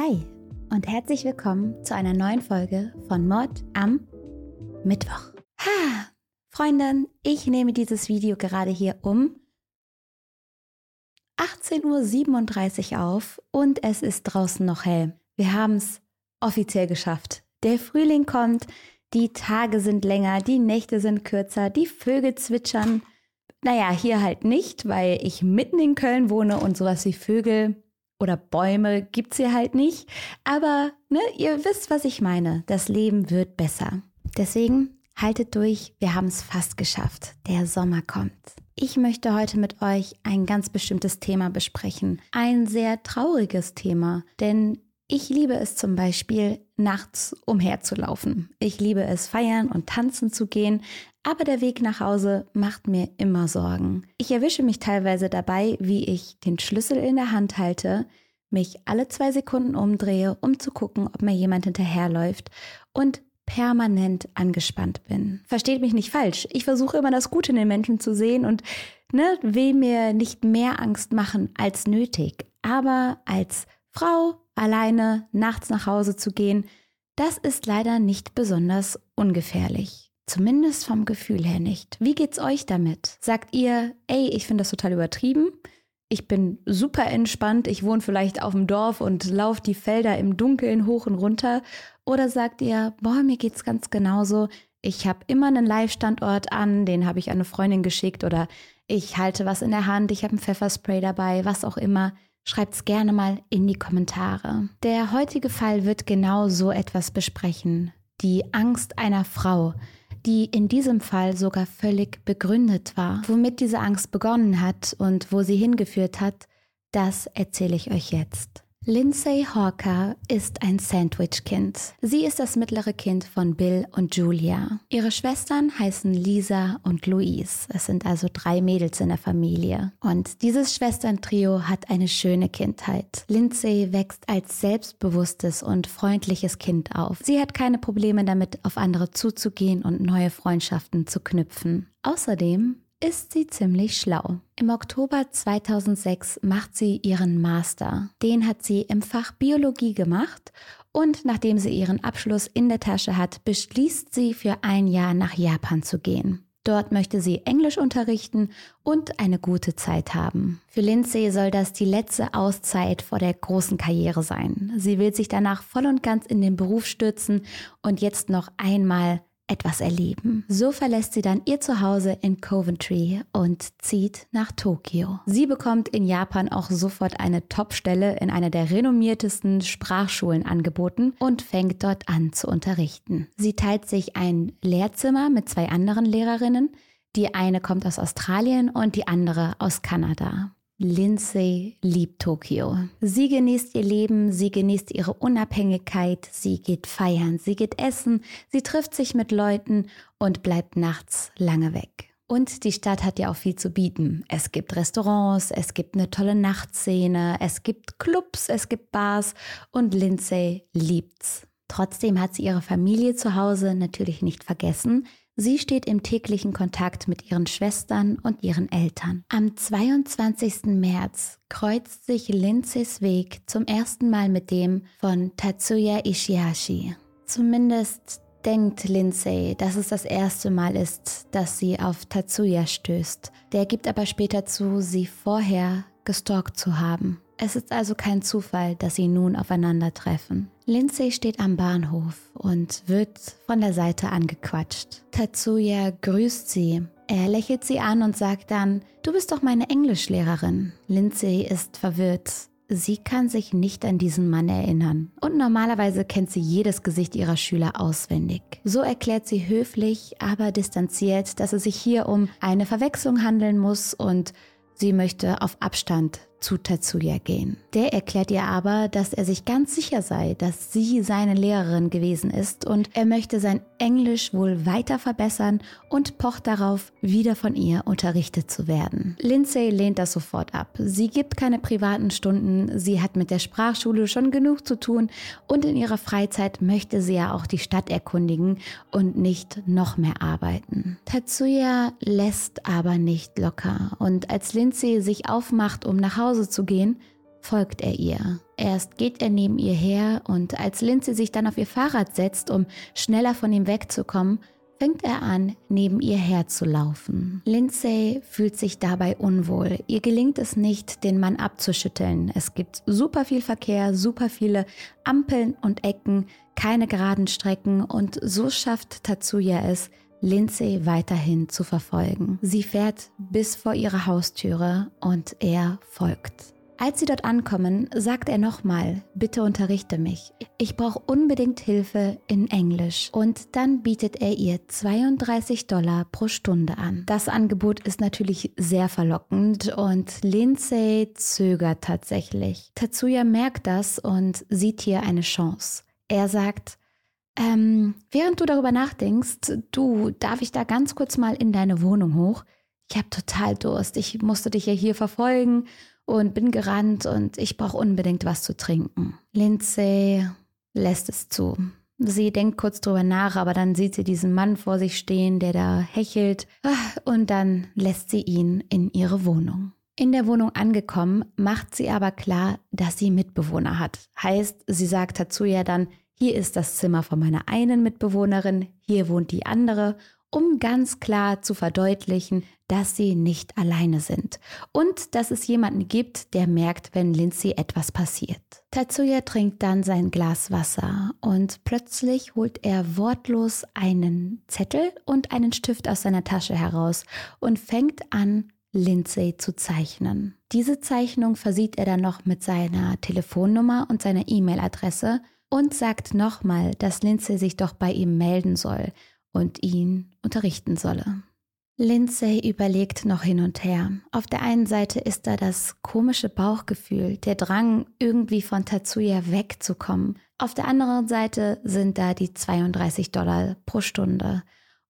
Hi und herzlich willkommen zu einer neuen Folge von Mod am Mittwoch. Ha, Freundin, ich nehme dieses Video gerade hier um 18.37 Uhr auf und es ist draußen noch hell. Wir haben es offiziell geschafft. Der Frühling kommt, die Tage sind länger, die Nächte sind kürzer, die Vögel zwitschern. Naja, hier halt nicht, weil ich mitten in Köln wohne und sowas wie Vögel oder Bäume gibt's hier halt nicht. Aber ne, ihr wisst, was ich meine. Das Leben wird besser. Deswegen haltet durch, wir haben es fast geschafft. Der Sommer kommt. Ich möchte heute mit euch ein ganz bestimmtes Thema besprechen. Ein sehr trauriges Thema, denn ich liebe es zum Beispiel, nachts umherzulaufen. Ich liebe es, feiern und tanzen zu gehen, aber der Weg nach Hause macht mir immer Sorgen. Ich erwische mich teilweise dabei, wie ich den Schlüssel in der Hand halte, mich alle zwei Sekunden umdrehe, um zu gucken, ob mir jemand hinterherläuft und permanent angespannt bin. Versteht mich nicht falsch. Ich versuche immer das Gute in den Menschen zu sehen und ne, will mir nicht mehr Angst machen als nötig. Aber als Frau alleine nachts nach Hause zu gehen, das ist leider nicht besonders ungefährlich. Zumindest vom Gefühl her nicht. Wie geht's euch damit? Sagt ihr, ey, ich finde das total übertrieben? Ich bin super entspannt, ich wohne vielleicht auf dem Dorf und laufe die Felder im Dunkeln hoch und runter. Oder sagt ihr, boah, mir geht's ganz genauso. Ich habe immer einen Live-Standort an, den habe ich an eine Freundin geschickt oder ich halte was in der Hand, ich habe ein Pfefferspray dabei, was auch immer. Schreibt's gerne mal in die Kommentare. Der heutige Fall wird genau so etwas besprechen. Die Angst einer Frau, die in diesem Fall sogar völlig begründet war. Womit diese Angst begonnen hat und wo sie hingeführt hat, das erzähle ich euch jetzt. Lindsay Hawker ist ein Sandwich-Kind. Sie ist das mittlere Kind von Bill und Julia. Ihre Schwestern heißen Lisa und Louise. Es sind also drei Mädels in der Familie. Und dieses Schwesterntrio hat eine schöne Kindheit. Lindsay wächst als selbstbewusstes und freundliches Kind auf. Sie hat keine Probleme damit, auf andere zuzugehen und neue Freundschaften zu knüpfen. Außerdem ist sie ziemlich schlau. Im Oktober 2006 macht sie ihren Master. Den hat sie im Fach Biologie gemacht und nachdem sie ihren Abschluss in der Tasche hat, beschließt sie für ein Jahr nach Japan zu gehen. Dort möchte sie Englisch unterrichten und eine gute Zeit haben. Für Lindsay soll das die letzte Auszeit vor der großen Karriere sein. Sie will sich danach voll und ganz in den Beruf stürzen und jetzt noch einmal etwas erleben. So verlässt sie dann ihr Zuhause in Coventry und zieht nach Tokio. Sie bekommt in Japan auch sofort eine Top-Stelle in einer der renommiertesten Sprachschulen angeboten und fängt dort an zu unterrichten. Sie teilt sich ein Lehrzimmer mit zwei anderen Lehrerinnen. Die eine kommt aus Australien und die andere aus Kanada. Lindsay liebt Tokio. Sie genießt ihr Leben, sie genießt ihre Unabhängigkeit, sie geht feiern, sie geht essen, sie trifft sich mit Leuten und bleibt nachts lange weg. Und die Stadt hat ja auch viel zu bieten. Es gibt Restaurants, es gibt eine tolle Nachtszene, es gibt Clubs, es gibt Bars und Lindsay liebt's. Trotzdem hat sie ihre Familie zu Hause natürlich nicht vergessen. Sie steht im täglichen Kontakt mit ihren Schwestern und ihren Eltern. Am 22. März kreuzt sich Lindsays Weg zum ersten Mal mit dem von Tatsuya Ishihashi. Zumindest denkt Lindsay, dass es das erste Mal ist, dass sie auf Tatsuya stößt. Der gibt aber später zu, sie vorher gestalkt zu haben. Es ist also kein Zufall, dass sie nun aufeinandertreffen. Lindsay steht am Bahnhof und wird von der Seite angequatscht. Tatsuya grüßt sie. Er lächelt sie an und sagt dann, du bist doch meine Englischlehrerin. Lindsay ist verwirrt. Sie kann sich nicht an diesen Mann erinnern. Und normalerweise kennt sie jedes Gesicht ihrer Schüler auswendig. So erklärt sie höflich, aber distanziert, dass es sich hier um eine Verwechslung handeln muss und sie möchte auf Abstand zu Tetsuya gehen. Der erklärt ihr aber, dass er sich ganz sicher sei, dass sie seine Lehrerin gewesen ist und er möchte sein Englisch wohl weiter verbessern und pocht darauf, wieder von ihr unterrichtet zu werden. Lindsay lehnt das sofort ab. Sie gibt keine privaten Stunden, sie hat mit der Sprachschule schon genug zu tun und in ihrer Freizeit möchte sie ja auch die Stadt erkundigen und nicht noch mehr arbeiten. Tatsuya lässt aber nicht locker und als Lindsay sich aufmacht, um nach Hause zu gehen, folgt er ihr. Erst geht er neben ihr her und als Lindsay sich dann auf ihr Fahrrad setzt, um schneller von ihm wegzukommen, fängt er an, neben ihr herzulaufen. Lindsay fühlt sich dabei unwohl. Ihr gelingt es nicht, den Mann abzuschütteln. Es gibt super viel Verkehr, super viele Ampeln und Ecken, keine geraden Strecken und so schafft Tatsuya es, Lindsay weiterhin zu verfolgen. Sie fährt bis vor ihre Haustüre und er folgt. Als sie dort ankommen, sagt er nochmal, bitte unterrichte mich. Ich brauche unbedingt Hilfe in Englisch. Und dann bietet er ihr 32 Dollar pro Stunde an. Das Angebot ist natürlich sehr verlockend und Lindsay zögert tatsächlich. Tatsuya merkt das und sieht hier eine Chance. Er sagt, ähm, während du darüber nachdenkst, du, darf ich da ganz kurz mal in deine Wohnung hoch? Ich habe total Durst. Ich musste dich ja hier verfolgen und bin gerannt und ich brauche unbedingt was zu trinken. Lindsay lässt es zu. Sie denkt kurz drüber nach, aber dann sieht sie diesen Mann vor sich stehen, der da hechelt, ah, und dann lässt sie ihn in ihre Wohnung. In der Wohnung angekommen, macht sie aber klar, dass sie Mitbewohner hat. Heißt, sie sagt dazu ja dann, hier ist das Zimmer von meiner einen Mitbewohnerin, hier wohnt die andere um ganz klar zu verdeutlichen, dass sie nicht alleine sind und dass es jemanden gibt, der merkt, wenn Lindsay etwas passiert. Tatsuya trinkt dann sein Glas Wasser und plötzlich holt er wortlos einen Zettel und einen Stift aus seiner Tasche heraus und fängt an, Lindsay zu zeichnen. Diese Zeichnung versieht er dann noch mit seiner Telefonnummer und seiner E-Mail-Adresse und sagt nochmal, dass Lindsay sich doch bei ihm melden soll und ihn unterrichten solle. Lindsay überlegt noch hin und her. Auf der einen Seite ist da das komische Bauchgefühl, der Drang, irgendwie von Tatsuya wegzukommen. Auf der anderen Seite sind da die 32 Dollar pro Stunde.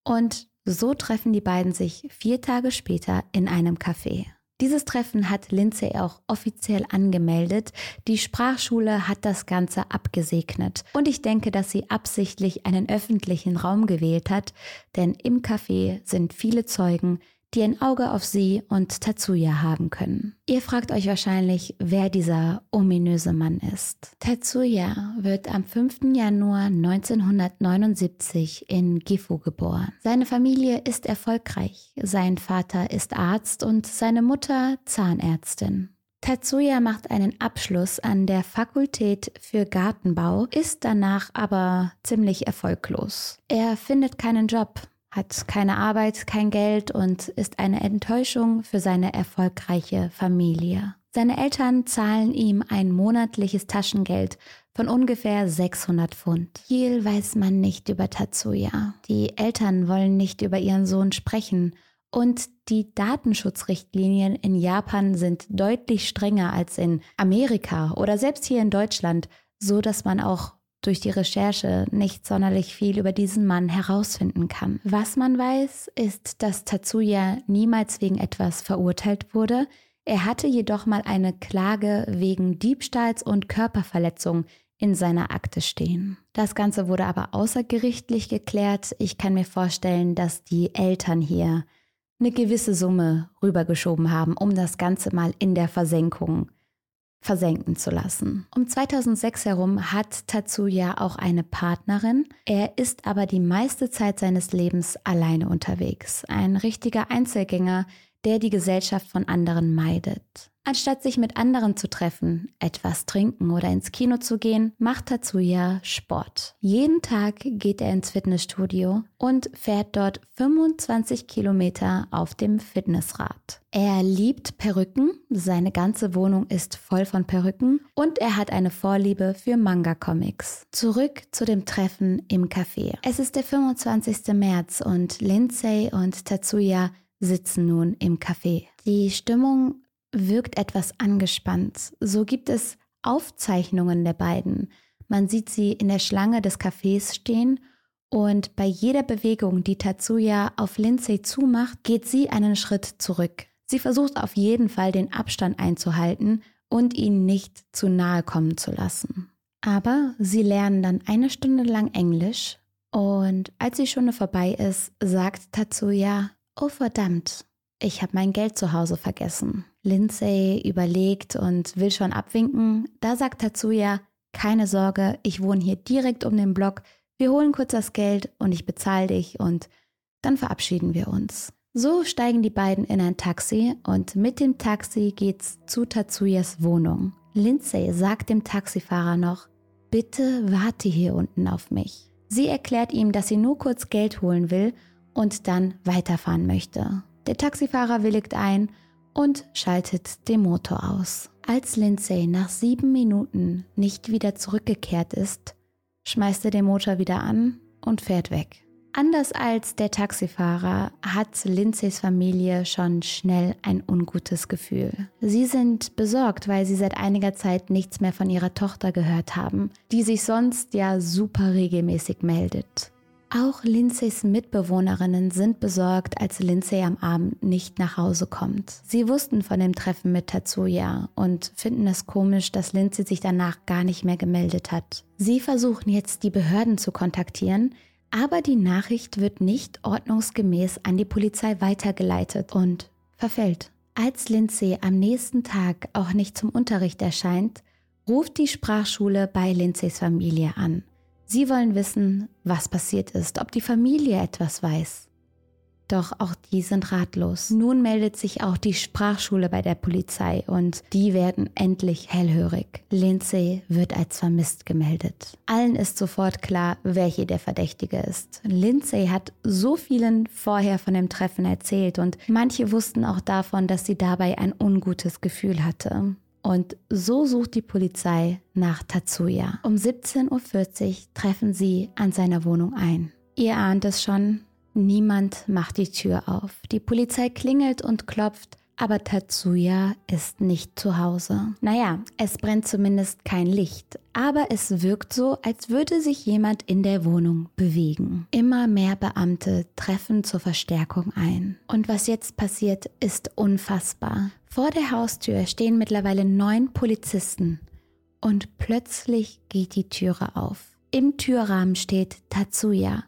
Und so treffen die beiden sich vier Tage später in einem Café. Dieses Treffen hat Lindsay auch offiziell angemeldet. Die Sprachschule hat das Ganze abgesegnet. Und ich denke, dass sie absichtlich einen öffentlichen Raum gewählt hat, denn im Café sind viele Zeugen, die ein Auge auf sie und Tatsuya haben können. Ihr fragt euch wahrscheinlich, wer dieser ominöse Mann ist. Tatsuya wird am 5. Januar 1979 in Gifu geboren. Seine Familie ist erfolgreich. Sein Vater ist Arzt und seine Mutter Zahnärztin. Tatsuya macht einen Abschluss an der Fakultät für Gartenbau, ist danach aber ziemlich erfolglos. Er findet keinen Job, hat keine Arbeit, kein Geld und ist eine Enttäuschung für seine erfolgreiche Familie. Seine Eltern zahlen ihm ein monatliches Taschengeld von ungefähr 600 Pfund. Viel weiß man nicht über Tatsuya. Die Eltern wollen nicht über ihren Sohn sprechen und die Datenschutzrichtlinien in Japan sind deutlich strenger als in Amerika oder selbst hier in Deutschland, so dass man auch durch die Recherche nicht sonderlich viel über diesen Mann herausfinden kann. Was man weiß, ist, dass Tatsuya niemals wegen etwas verurteilt wurde. Er hatte jedoch mal eine Klage wegen Diebstahls und Körperverletzung in seiner Akte stehen. Das Ganze wurde aber außergerichtlich geklärt. Ich kann mir vorstellen, dass die Eltern hier eine gewisse Summe rübergeschoben haben, um das Ganze mal in der Versenkung versenken zu lassen. Um 2006 herum hat Tatsuya auch eine Partnerin. Er ist aber die meiste Zeit seines Lebens alleine unterwegs. Ein richtiger Einzelgänger, der die Gesellschaft von anderen meidet. Anstatt sich mit anderen zu treffen, etwas trinken oder ins Kino zu gehen, macht Tatsuya Sport. Jeden Tag geht er ins Fitnessstudio und fährt dort 25 Kilometer auf dem Fitnessrad. Er liebt Perücken, seine ganze Wohnung ist voll von Perücken und er hat eine Vorliebe für Manga-Comics. Zurück zu dem Treffen im Café. Es ist der 25. März und Lindsay und Tatsuya sitzen nun im Café. Die Stimmung wirkt etwas angespannt. So gibt es Aufzeichnungen der beiden. Man sieht sie in der Schlange des Cafés stehen und bei jeder Bewegung, die Tatsuya auf Lindsay zumacht, geht sie einen Schritt zurück. Sie versucht auf jeden Fall den Abstand einzuhalten und ihn nicht zu nahe kommen zu lassen. Aber sie lernen dann eine Stunde lang Englisch und als die Stunde vorbei ist, sagt Tatsuya, oh verdammt, ich habe mein Geld zu Hause vergessen. Lindsay überlegt und will schon abwinken. Da sagt Tatsuya, keine Sorge, ich wohne hier direkt um den Block. Wir holen kurz das Geld und ich bezahle dich und dann verabschieden wir uns. So steigen die beiden in ein Taxi und mit dem Taxi geht's zu Tatsuyas Wohnung. Lindsay sagt dem Taxifahrer noch, bitte warte hier unten auf mich. Sie erklärt ihm, dass sie nur kurz Geld holen will und dann weiterfahren möchte. Der Taxifahrer willigt ein und schaltet den Motor aus. Als Lindsay nach sieben Minuten nicht wieder zurückgekehrt ist, schmeißt er den Motor wieder an und fährt weg. Anders als der Taxifahrer hat Lindsays Familie schon schnell ein ungutes Gefühl. Sie sind besorgt, weil sie seit einiger Zeit nichts mehr von ihrer Tochter gehört haben, die sich sonst ja super regelmäßig meldet. Auch Lindsays Mitbewohnerinnen sind besorgt, als Lindsay am Abend nicht nach Hause kommt. Sie wussten von dem Treffen mit Tatsuya und finden es komisch, dass Lindsay sich danach gar nicht mehr gemeldet hat. Sie versuchen jetzt die Behörden zu kontaktieren, aber die Nachricht wird nicht ordnungsgemäß an die Polizei weitergeleitet und verfällt. Als Lindsay am nächsten Tag auch nicht zum Unterricht erscheint, ruft die Sprachschule bei Lindsays Familie an. Sie wollen wissen, was passiert ist, ob die Familie etwas weiß. Doch auch die sind ratlos. Nun meldet sich auch die Sprachschule bei der Polizei und die werden endlich hellhörig. Lindsay wird als vermisst gemeldet. Allen ist sofort klar, wer hier der Verdächtige ist. Lindsay hat so vielen vorher von dem Treffen erzählt und manche wussten auch davon, dass sie dabei ein ungutes Gefühl hatte. Und so sucht die Polizei nach Tatsuya. Um 17.40 Uhr treffen sie an seiner Wohnung ein. Ihr ahnt es schon, Niemand macht die Tür auf. Die Polizei klingelt und klopft, aber Tatsuya ist nicht zu Hause. Naja, es brennt zumindest kein Licht, aber es wirkt so, als würde sich jemand in der Wohnung bewegen. Immer mehr Beamte treffen zur Verstärkung ein. Und was jetzt passiert, ist unfassbar. Vor der Haustür stehen mittlerweile neun Polizisten und plötzlich geht die Türe auf. Im Türrahmen steht Tatsuya,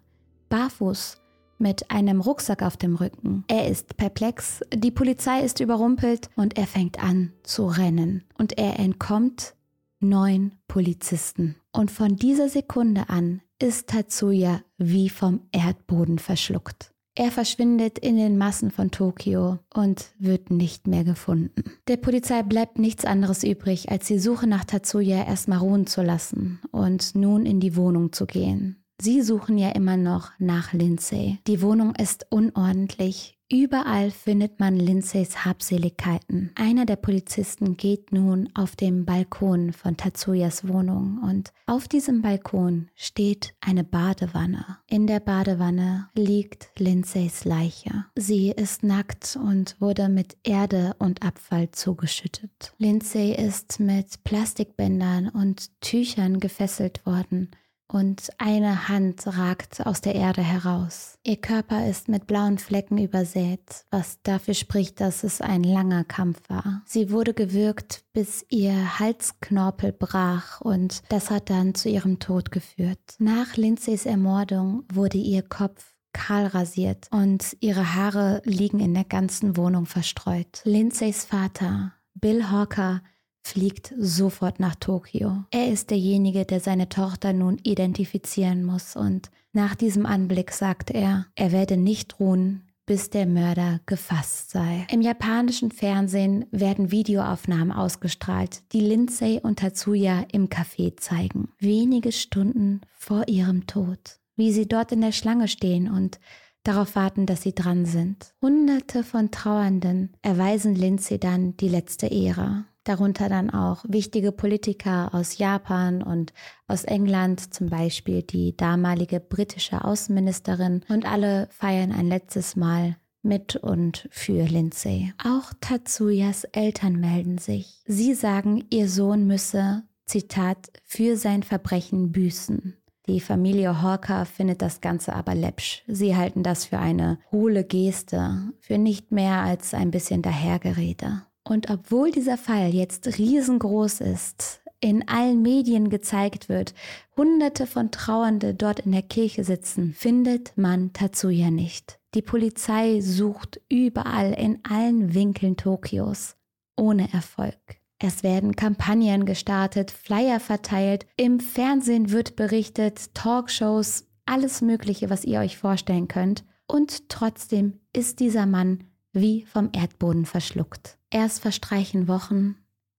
barfuß mit einem Rucksack auf dem Rücken. Er ist perplex, die Polizei ist überrumpelt und er fängt an zu rennen. Und er entkommt neun Polizisten. Und von dieser Sekunde an ist Tatsuya wie vom Erdboden verschluckt. Er verschwindet in den Massen von Tokio und wird nicht mehr gefunden. Der Polizei bleibt nichts anderes übrig, als die Suche nach Tatsuya erstmal ruhen zu lassen und nun in die Wohnung zu gehen. Sie suchen ja immer noch nach Lindsay. Die Wohnung ist unordentlich. Überall findet man Lindsays Habseligkeiten. Einer der Polizisten geht nun auf dem Balkon von Tatsuyas Wohnung und auf diesem Balkon steht eine Badewanne. In der Badewanne liegt Lindsays Leiche. Sie ist nackt und wurde mit Erde und Abfall zugeschüttet. Lindsay ist mit Plastikbändern und Tüchern gefesselt worden und eine Hand ragt aus der Erde heraus. Ihr Körper ist mit blauen Flecken übersät, was dafür spricht, dass es ein langer Kampf war. Sie wurde gewürgt, bis ihr Halsknorpel brach und das hat dann zu ihrem Tod geführt. Nach Lindsays Ermordung wurde ihr Kopf kahl rasiert und ihre Haare liegen in der ganzen Wohnung verstreut. Lindsays Vater, Bill Hawker, fliegt sofort nach Tokio. Er ist derjenige, der seine Tochter nun identifizieren muss und nach diesem Anblick sagt er, er werde nicht ruhen, bis der Mörder gefasst sei. Im japanischen Fernsehen werden Videoaufnahmen ausgestrahlt, die Lindsay und Tatsuya im Café zeigen. Wenige Stunden vor ihrem Tod. Wie sie dort in der Schlange stehen und darauf warten, dass sie dran sind. Hunderte von Trauernden erweisen Lindsay dann die letzte Ehre darunter dann auch wichtige Politiker aus Japan und aus England, zum Beispiel die damalige britische Außenministerin, und alle feiern ein letztes Mal mit und für Lindsay. Auch Tatsuyas Eltern melden sich. Sie sagen, ihr Sohn müsse, Zitat, für sein Verbrechen büßen. Die Familie Hawker findet das Ganze aber läppsch. Sie halten das für eine hohle Geste, für nicht mehr als ein bisschen Dahergerede. Und obwohl dieser Fall jetzt riesengroß ist, in allen Medien gezeigt wird, hunderte von Trauernde dort in der Kirche sitzen, findet man Tatsuya nicht. Die Polizei sucht überall in allen Winkeln Tokios. ohne Erfolg. Es werden Kampagnen gestartet, Flyer verteilt, im Fernsehen wird berichtet, Talkshows, alles Mögliche, was ihr euch vorstellen könnt. Und trotzdem ist dieser Mann wie vom Erdboden verschluckt. Erst verstreichen Wochen,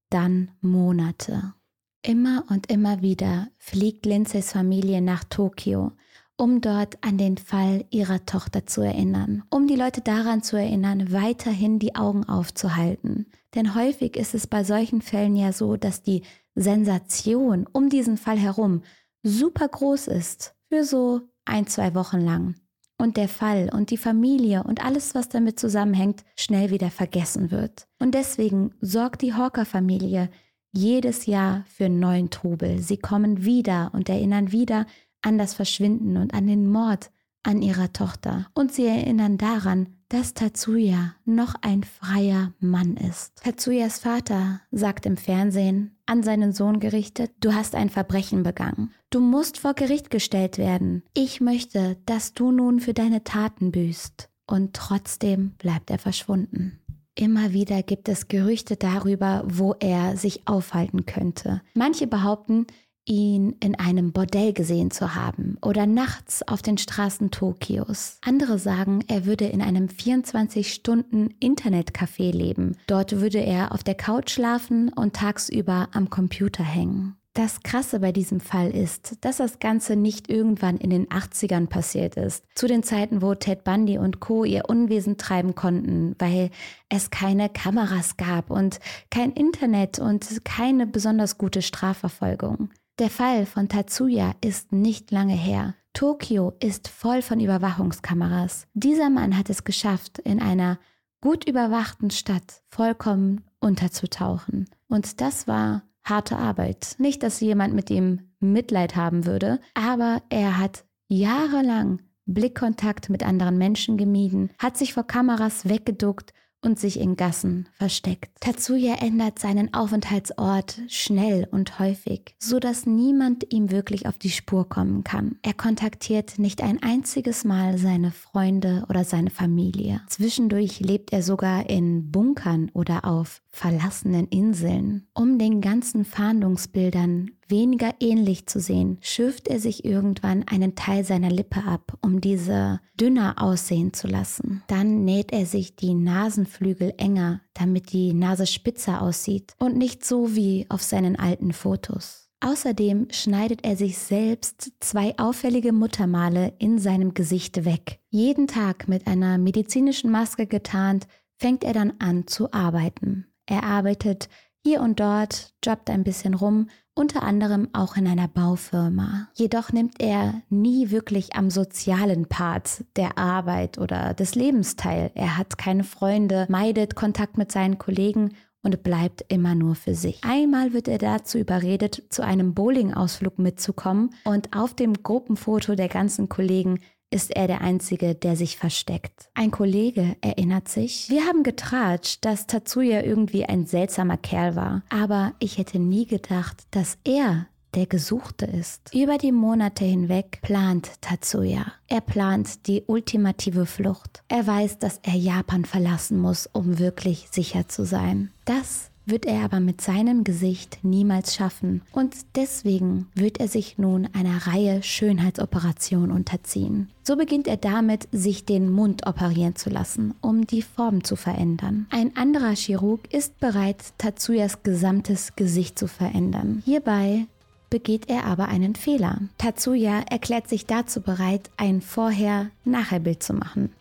dann Monate. Immer und immer wieder fliegt Lindsays Familie nach Tokio, um dort an den Fall ihrer Tochter zu erinnern, um die Leute daran zu erinnern, weiterhin die Augen aufzuhalten. Denn häufig ist es bei solchen Fällen ja so, dass die Sensation um diesen Fall herum super groß ist, für so ein, zwei Wochen lang. Und der Fall und die Familie und alles, was damit zusammenhängt, schnell wieder vergessen wird. Und deswegen sorgt die Hawker-Familie jedes Jahr für neuen Trubel. Sie kommen wieder und erinnern wieder an das Verschwinden und an den Mord an ihrer Tochter. Und sie erinnern daran, dass Tatsuya noch ein freier Mann ist. Tatsuyas Vater sagt im Fernsehen an seinen Sohn gerichtet, du hast ein Verbrechen begangen. Du musst vor Gericht gestellt werden. Ich möchte, dass du nun für deine Taten büßt. Und trotzdem bleibt er verschwunden. Immer wieder gibt es Gerüchte darüber, wo er sich aufhalten könnte. Manche behaupten, ihn in einem Bordell gesehen zu haben oder nachts auf den Straßen Tokios. Andere sagen, er würde in einem 24-Stunden-Internetcafé leben. Dort würde er auf der Couch schlafen und tagsüber am Computer hängen. Das Krasse bei diesem Fall ist, dass das Ganze nicht irgendwann in den 80ern passiert ist, zu den Zeiten, wo Ted Bundy und Co. ihr Unwesen treiben konnten, weil es keine Kameras gab und kein Internet und keine besonders gute Strafverfolgung. Der Fall von Tatsuya ist nicht lange her. Tokio ist voll von Überwachungskameras. Dieser Mann hat es geschafft, in einer gut überwachten Stadt vollkommen unterzutauchen. Und das war harte Arbeit. Nicht, dass jemand mit ihm Mitleid haben würde, aber er hat jahrelang Blickkontakt mit anderen Menschen gemieden, hat sich vor Kameras weggeduckt und sich in Gassen versteckt. Tatsuya ändert seinen Aufenthaltsort schnell und häufig, so dass niemand ihm wirklich auf die Spur kommen kann. Er kontaktiert nicht ein einziges Mal seine Freunde oder seine Familie. Zwischendurch lebt er sogar in Bunkern oder auf verlassenen Inseln. Um den ganzen Fahndungsbildern weniger ähnlich zu sehen, schürft er sich irgendwann einen Teil seiner Lippe ab, um diese dünner aussehen zu lassen. Dann näht er sich die Nasenflügel enger, damit die Nase spitzer aussieht und nicht so wie auf seinen alten Fotos. Außerdem schneidet er sich selbst zwei auffällige Muttermale in seinem Gesicht weg. Jeden Tag mit einer medizinischen Maske getarnt, fängt er dann an zu arbeiten. Er arbeitet hier und dort, jobbt ein bisschen rum, unter anderem auch in einer Baufirma. Jedoch nimmt er nie wirklich am sozialen Part der Arbeit oder des Lebens teil. Er hat keine Freunde, meidet Kontakt mit seinen Kollegen und bleibt immer nur für sich. Einmal wird er dazu überredet, zu einem Bowling-Ausflug mitzukommen und auf dem Gruppenfoto der ganzen Kollegen ist er der Einzige, der sich versteckt. Ein Kollege erinnert sich, wir haben getratscht, dass Tatsuya irgendwie ein seltsamer Kerl war, aber ich hätte nie gedacht, dass er der Gesuchte ist. Über die Monate hinweg plant Tatsuya. Er plant die ultimative Flucht. Er weiß, dass er Japan verlassen muss, um wirklich sicher zu sein. Das wird er aber mit seinem Gesicht niemals schaffen und deswegen wird er sich nun einer Reihe Schönheitsoperationen unterziehen. So beginnt er damit, sich den Mund operieren zu lassen, um die Form zu verändern. Ein anderer Chirurg ist bereit, Tatsuyas gesamtes Gesicht zu verändern. Hierbei begeht er aber einen Fehler. Tatsuya erklärt sich dazu bereit, ein Vorher-Nachher-Bild zu machen.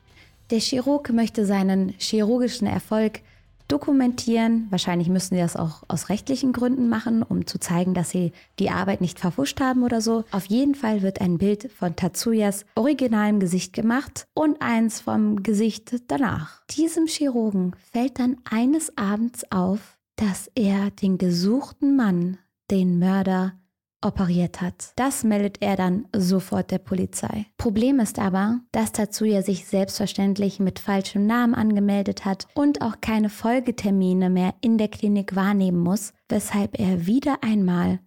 Der Chirurg möchte seinen chirurgischen Erfolg dokumentieren. Wahrscheinlich müssen sie das auch aus rechtlichen Gründen machen, um zu zeigen, dass sie die Arbeit nicht verfuscht haben oder so. Auf jeden Fall wird ein Bild von Tatsuyas originalem Gesicht gemacht und eins vom Gesicht danach. Diesem Chirurgen fällt dann eines Abends auf, dass er den gesuchten Mann, den Mörder, operiert hat. Das meldet er dann sofort der Polizei. Problem ist aber, dass Tatsuya sich selbstverständlich mit falschem Namen angemeldet hat und auch keine Folgetermine mehr in der Klinik wahrnehmen muss, weshalb er wieder einmal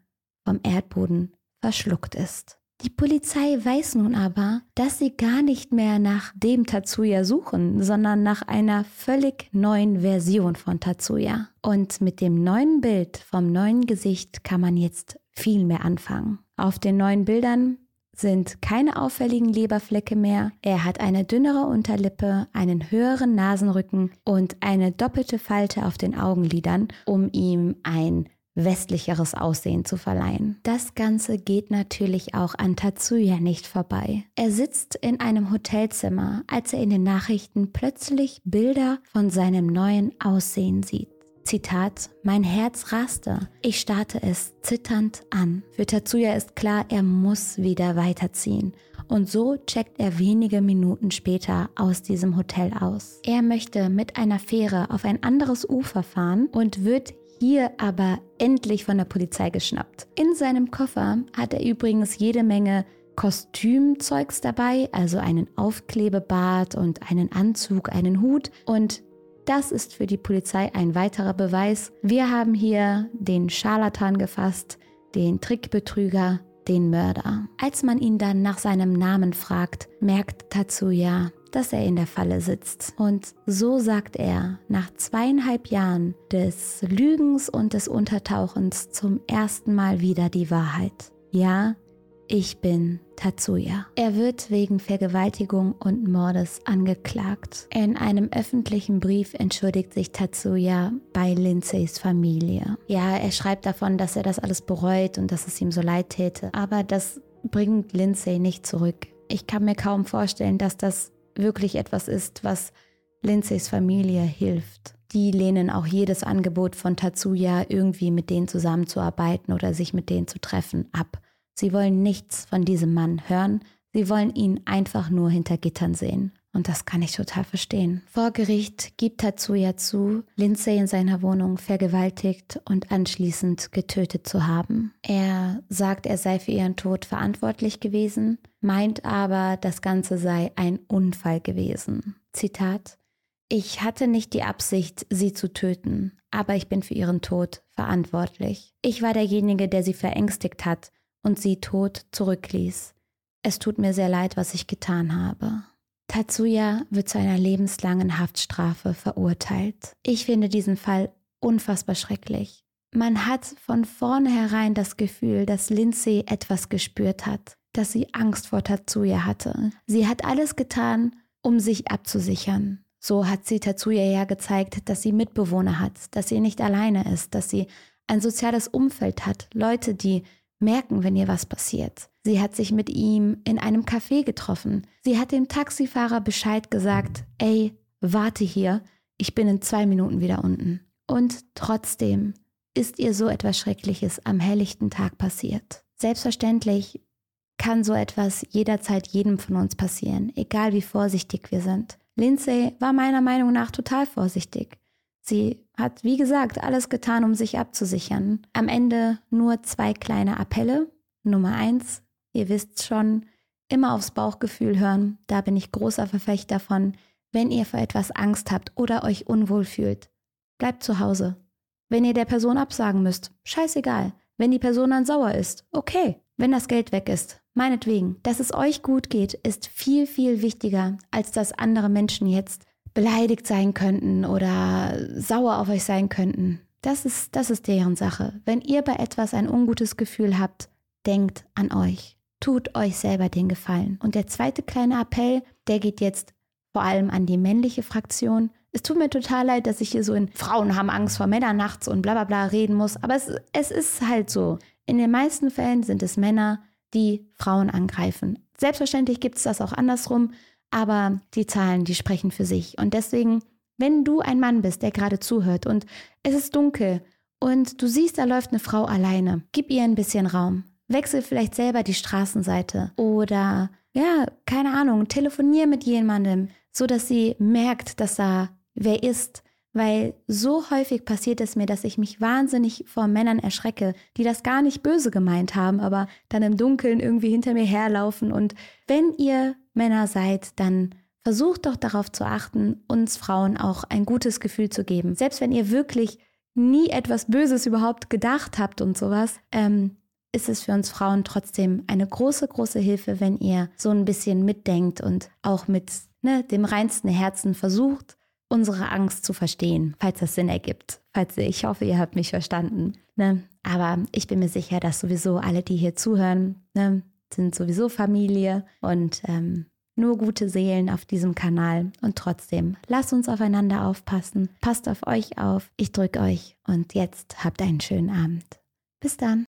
vom Erdboden verschluckt ist. Die Polizei weiß nun aber, dass sie gar nicht mehr nach dem Tatsuya suchen, sondern nach einer völlig neuen Version von Tatsuya. Und mit dem neuen Bild vom neuen Gesicht kann man jetzt viel mehr anfangen. Auf den neuen Bildern sind keine auffälligen Leberflecke mehr. Er hat eine dünnere Unterlippe, einen höheren Nasenrücken und eine doppelte Falte auf den Augenlidern, um ihm ein westlicheres Aussehen zu verleihen. Das Ganze geht natürlich auch an Tatsuya nicht vorbei. Er sitzt in einem Hotelzimmer, als er in den Nachrichten plötzlich Bilder von seinem neuen Aussehen sieht. Zitat, mein Herz raste. Ich starrte es zitternd an. Für Tatsuya ist klar, er muss wieder weiterziehen. Und so checkt er wenige Minuten später aus diesem Hotel aus. Er möchte mit einer Fähre auf ein anderes Ufer fahren und wird hier aber endlich von der Polizei geschnappt. In seinem Koffer hat er übrigens jede Menge Kostümzeugs dabei, also einen Aufklebebart und einen Anzug, einen Hut und das ist für die Polizei ein weiterer Beweis. Wir haben hier den Scharlatan gefasst, den Trickbetrüger, den Mörder. Als man ihn dann nach seinem Namen fragt, merkt Tatsuya, dass er in der Falle sitzt. Und so sagt er nach zweieinhalb Jahren des Lügens und des Untertauchens zum ersten Mal wieder die Wahrheit. Ja, ich bin Tatsuya. Er wird wegen Vergewaltigung und Mordes angeklagt. In einem öffentlichen Brief entschuldigt sich Tatsuya bei Lindsays Familie. Ja, er schreibt davon, dass er das alles bereut und dass es ihm so leid täte. Aber das bringt Lindsay nicht zurück. Ich kann mir kaum vorstellen, dass das wirklich etwas ist, was Lindsays Familie hilft. Die lehnen auch jedes Angebot von Tatsuya, irgendwie mit denen zusammenzuarbeiten oder sich mit denen zu treffen, ab. Sie wollen nichts von diesem Mann hören, sie wollen ihn einfach nur hinter Gittern sehen. Und das kann ich total verstehen. Vor Gericht gibt Tatsuya zu, Lindsay in seiner Wohnung vergewaltigt und anschließend getötet zu haben. Er sagt, er sei für ihren Tod verantwortlich gewesen, meint aber, das Ganze sei ein Unfall gewesen. Zitat Ich hatte nicht die Absicht, sie zu töten, aber ich bin für ihren Tod verantwortlich. Ich war derjenige, der sie verängstigt hat und sie tot zurückließ. Es tut mir sehr leid, was ich getan habe. Tatsuya wird zu einer lebenslangen Haftstrafe verurteilt. Ich finde diesen Fall unfassbar schrecklich. Man hat von vornherein das Gefühl, dass Lindsay etwas gespürt hat, dass sie Angst vor Tatsuya hatte. Sie hat alles getan, um sich abzusichern. So hat sie Tatsuya ja gezeigt, dass sie Mitbewohner hat, dass sie nicht alleine ist, dass sie ein soziales Umfeld hat, Leute, die merken, wenn ihr was passiert. Sie hat sich mit ihm in einem Café getroffen. Sie hat dem Taxifahrer Bescheid gesagt, ey, warte hier, ich bin in zwei Minuten wieder unten. Und trotzdem ist ihr so etwas Schreckliches am helllichten Tag passiert. Selbstverständlich kann so etwas jederzeit jedem von uns passieren, egal wie vorsichtig wir sind. Lindsay war meiner Meinung nach total vorsichtig. Sie hat, wie gesagt, alles getan, um sich abzusichern. Am Ende nur zwei kleine Appelle. Nummer eins, ihr wisst schon, immer aufs Bauchgefühl hören. Da bin ich großer Verfechter von. Wenn ihr vor etwas Angst habt oder euch unwohl fühlt, bleibt zu Hause. Wenn ihr der Person absagen müsst, scheißegal. Wenn die Person dann sauer ist, okay. Wenn das Geld weg ist, meinetwegen. Dass es euch gut geht, ist viel, viel wichtiger, als dass andere Menschen jetzt beleidigt sein könnten oder sauer auf euch sein könnten. Das ist, das ist deren Sache. Wenn ihr bei etwas ein ungutes Gefühl habt, denkt an euch. Tut euch selber den Gefallen. Und der zweite kleine Appell, der geht jetzt vor allem an die männliche Fraktion. Es tut mir total leid, dass ich hier so in Frauen haben Angst vor Männern nachts und bla bla bla reden muss, aber es, es ist halt so. In den meisten Fällen sind es Männer, die Frauen angreifen. Selbstverständlich gibt es das auch andersrum, aber die Zahlen, die sprechen für sich. Und deswegen, wenn du ein Mann bist, der gerade zuhört und es ist dunkel und du siehst, da läuft eine Frau alleine, gib ihr ein bisschen Raum. Wechsel vielleicht selber die Straßenseite oder ja, keine Ahnung, telefonier mit jemandem, so dass sie merkt, dass da wer ist. Weil so häufig passiert es mir, dass ich mich wahnsinnig vor Männern erschrecke, die das gar nicht böse gemeint haben, aber dann im Dunkeln irgendwie hinter mir herlaufen. Und wenn ihr Männer seid, dann versucht doch darauf zu achten, uns Frauen auch ein gutes Gefühl zu geben. Selbst wenn ihr wirklich nie etwas Böses überhaupt gedacht habt und sowas, ähm, ist es für uns Frauen trotzdem eine große, große Hilfe, wenn ihr so ein bisschen mitdenkt und auch mit ne, dem reinsten Herzen versucht, unsere Angst zu verstehen, falls das Sinn ergibt. Falls ich hoffe, ihr habt mich verstanden. Ne? Aber ich bin mir sicher, dass sowieso alle, die hier zuhören, ne, sind sowieso Familie und ähm, nur gute Seelen auf diesem Kanal. Und trotzdem, lasst uns aufeinander aufpassen. Passt auf euch auf. Ich drücke euch. Und jetzt habt einen schönen Abend. Bis dann.